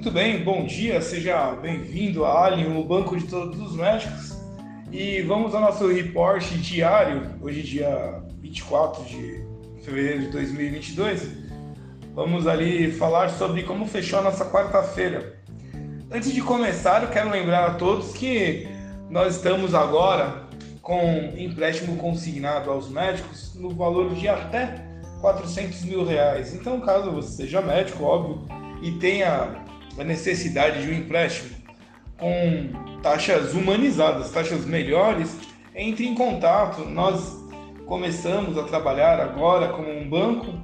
Muito bem, bom dia, seja bem-vindo a Alien, o banco de todos os médicos. E vamos ao nosso reporte diário, hoje dia 24 de fevereiro de 2022. Vamos ali falar sobre como fechou a nossa quarta-feira. Antes de começar, eu quero lembrar a todos que nós estamos agora com empréstimo consignado aos médicos no valor de até 400 mil reais. Então, caso você seja médico, óbvio, e tenha a necessidade de um empréstimo com taxas humanizadas, taxas melhores, entre em contato. Nós começamos a trabalhar agora como um banco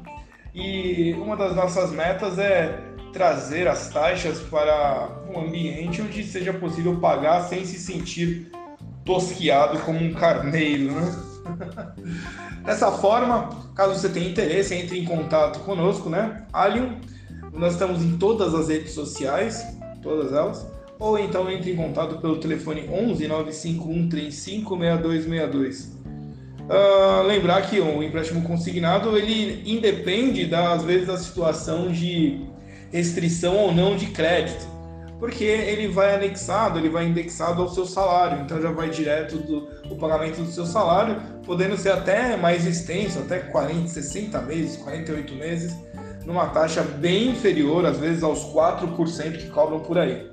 e uma das nossas metas é trazer as taxas para um ambiente onde seja possível pagar sem se sentir tosquiado como um carneiro, né? Dessa forma, caso você tenha interesse, entre em contato conosco, né? Alien, nós estamos em todas as redes sociais, todas elas, ou então entre em contato pelo telefone 11 95135 6262. Uh, lembrar que o empréstimo consignado ele independe das vezes da situação de restrição ou não de crédito porque ele vai anexado, ele vai indexado ao seu salário, então já vai direto do o pagamento do seu salário, podendo ser até mais extenso, até 40, 60 meses, 48 meses, numa taxa bem inferior, às vezes aos 4% que cobram por aí.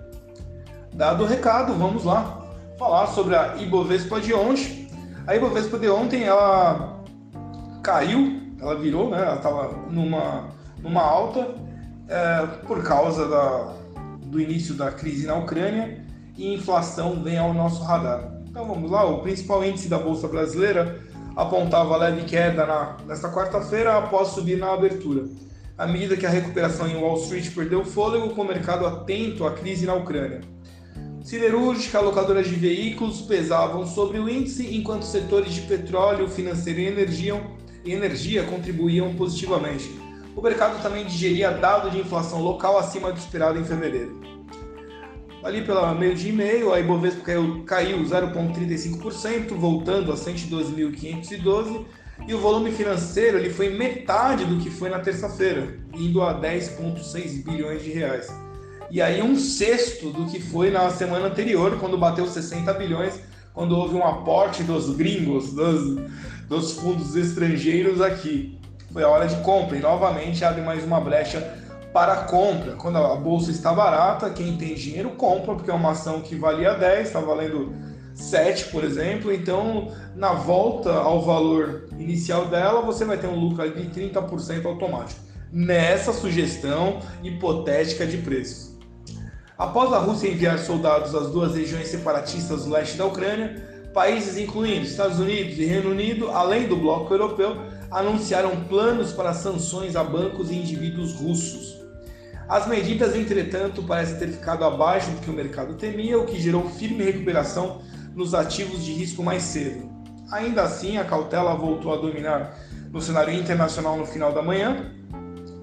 Dado o recado, vamos lá falar sobre a Ibovespa de ontem. A Ibovespa de ontem ela caiu, ela virou, né? Ela estava numa, numa alta é, por causa da, do início da crise na Ucrânia e inflação vem ao nosso radar. Então vamos lá, o principal índice da Bolsa Brasileira apontava leve queda na, nesta quarta-feira após subir na abertura. À medida que a recuperação em Wall Street perdeu fôlego, com o mercado atento à crise na Ucrânia. Siderúrgica, locadoras de veículos pesavam sobre o índice, enquanto setores de petróleo, financeiro e energia, energia contribuíam positivamente. O mercado também digeria dado de inflação local acima do esperado em fevereiro. Ali pela meio dia e meio, a Ibovespa caiu, caiu 0,35%, voltando a 112.512, e o volume financeiro ele foi metade do que foi na terça-feira, indo a 10,6 bilhões de reais. E aí um sexto do que foi na semana anterior, quando bateu 60 bilhões, quando houve um aporte dos gringos, dos, dos fundos estrangeiros aqui foi a hora de compra e novamente abre mais uma brecha para compra. Quando a bolsa está barata, quem tem dinheiro compra, porque é uma ação que valia 10, está valendo 7, por exemplo. Então, na volta ao valor inicial dela, você vai ter um lucro de 30% automático. Nessa sugestão hipotética de preços. Após a Rússia enviar soldados às duas regiões separatistas do leste da Ucrânia, países incluindo Estados Unidos e Reino Unido, além do bloco europeu, anunciaram planos para sanções a bancos e indivíduos russos. As medidas, entretanto, parecem ter ficado abaixo do que o mercado temia, o que gerou firme recuperação nos ativos de risco mais cedo. Ainda assim, a cautela voltou a dominar no cenário internacional no final da manhã,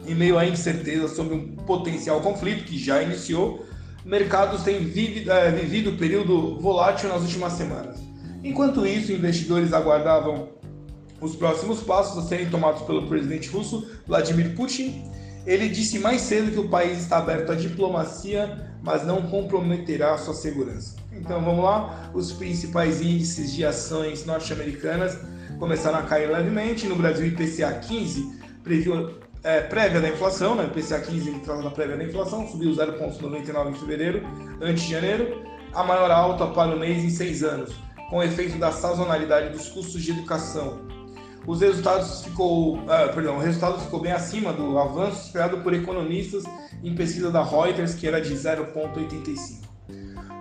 em meio à incerteza sobre um potencial conflito que já iniciou, mercados têm vivido, é, vivido período volátil nas últimas semanas. Enquanto isso, investidores aguardavam os próximos passos a serem tomados pelo presidente russo Vladimir Putin. Ele disse mais cedo que o país está aberto à diplomacia, mas não comprometerá sua segurança. Então vamos lá, os principais índices de ações norte-americanas começaram a cair levemente. No Brasil, IPCA 15 previu é, prévia da inflação, né? IPCA 15 traz da prévia da inflação, subiu 0,99 em fevereiro, antes de janeiro, a maior alta para o mês em seis anos, com efeito da sazonalidade dos custos de educação os resultados ficou, uh, perdão, o resultado ficou bem acima do avanço esperado por economistas em pesquisa da Reuters, que era de 0,85.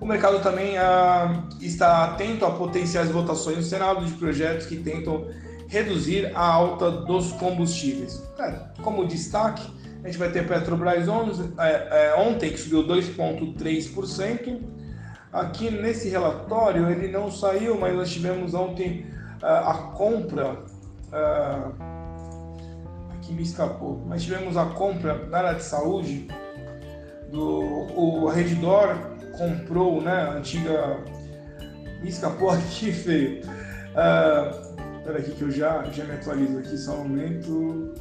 O mercado também uh, está atento a potenciais votações no Senado de projetos que tentam reduzir a alta dos combustíveis. É, como destaque, a gente vai ter Petrobras ontem, é, é, ontem que subiu 2,3%. Aqui nesse relatório ele não saiu, mas nós tivemos ontem uh, a compra Uh, aqui me escapou, mas tivemos a compra na área de saúde do o Redditor comprou, né, a antiga me escapou aqui feio. Uh, Espera aqui que eu já, já me atualizo aqui, só um momento.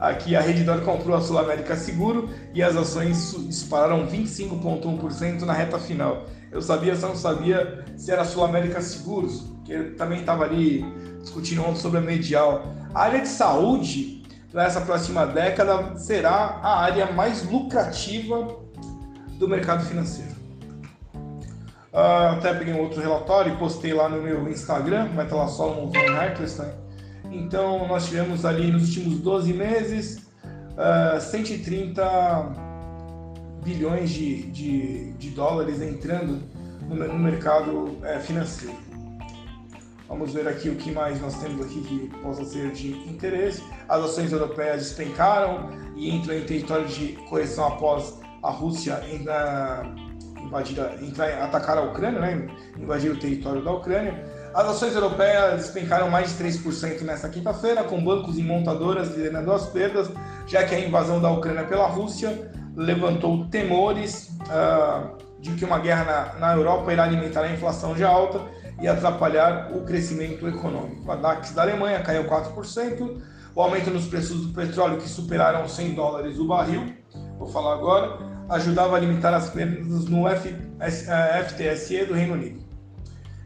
Aqui a Redditor comprou a Sul América Seguro e as ações dispararam 25,1% na reta final. Eu sabia, só não sabia se era Sul América Seguros, que também estava ali discutindo ontem sobre a medial. A área de saúde para essa próxima década será a área mais lucrativa do mercado financeiro. Uh, até peguei um outro relatório e postei lá no meu Instagram, vai estar lá só no Van Eccleston. Então, nós tivemos ali nos últimos 12 meses uh, ah, 130 bilhões de, de, de dólares entrando no, no mercado uh, financeiro. Vamos ver aqui o que mais nós temos aqui que possa ser de interesse. As ações europeias despencaram e entram em território de correção após a Rússia invadir, entrar, atacar a Ucrânia, né? invadir o território da Ucrânia. As ações europeias despencaram mais de 3% nesta quinta-feira, com bancos e montadoras liderando as perdas, já que a invasão da Ucrânia pela Rússia levantou temores uh, de que uma guerra na, na Europa irá alimentar a inflação já alta e atrapalhar o crescimento econômico. A DAX da Alemanha caiu 4%, o aumento nos preços do petróleo, que superaram 100 dólares o barril, vou falar agora, ajudava a limitar as perdas no FTSE eh, do Reino Unido.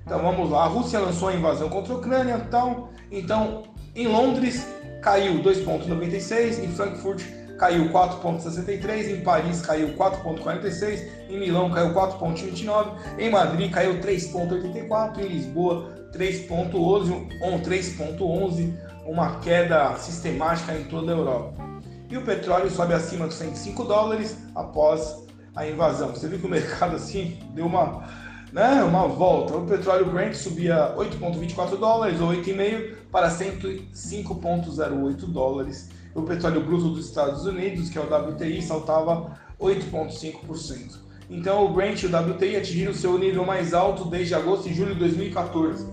Então vamos lá, a Rússia lançou a invasão contra a Ucrânia, então, então em Londres caiu 2,96, em Frankfurt caiu 4,63, em Paris caiu 4,46, em Milão caiu 4,29, em Madrid caiu 3,84, em Lisboa 3,11, 3,11, uma queda sistemática em toda a Europa e o petróleo sobe acima dos 105 dólares após a invasão. Você viu que o mercado assim deu uma, né, uma volta. O petróleo Brent subia 8,24 dólares ou 8,5 para 105,08 dólares. O petróleo bruto dos Estados Unidos, que é o WTI, saltava 8,5%. Então o Brent e o WTI atingiram seu nível mais alto desde agosto e julho de 2014.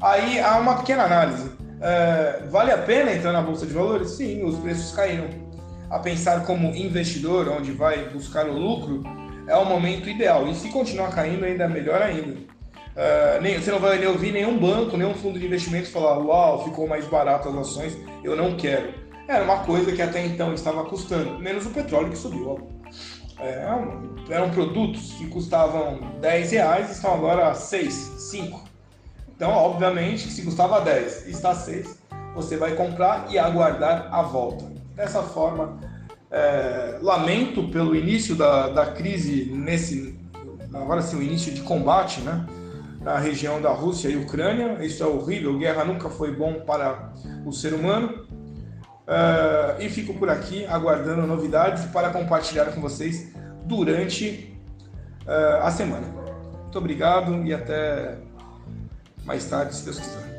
Aí há uma pequena análise. É, vale a pena entrar na bolsa de valores? Sim, os preços caíram a pensar como investidor, onde vai buscar o lucro, é o momento ideal. E se continuar caindo, ainda melhor ainda. Uh, nem, você não vai ouvir nenhum banco, nenhum fundo de investimento falar: Uau, ficou mais barato as ações, eu não quero. Era uma coisa que até então estava custando, menos o petróleo que subiu. É, eram produtos que custavam 10 reais e estão agora 6, 5. Então, obviamente, se custava 10 e está 6, você vai comprar e aguardar a volta. Dessa forma, é, lamento pelo início da, da crise nesse, agora sim, o início de combate, né? Na região da Rússia e Ucrânia. Isso é horrível, guerra nunca foi bom para o ser humano. Uh, e fico por aqui aguardando novidades para compartilhar com vocês durante uh, a semana. Muito obrigado e até mais tarde, se Deus quiser.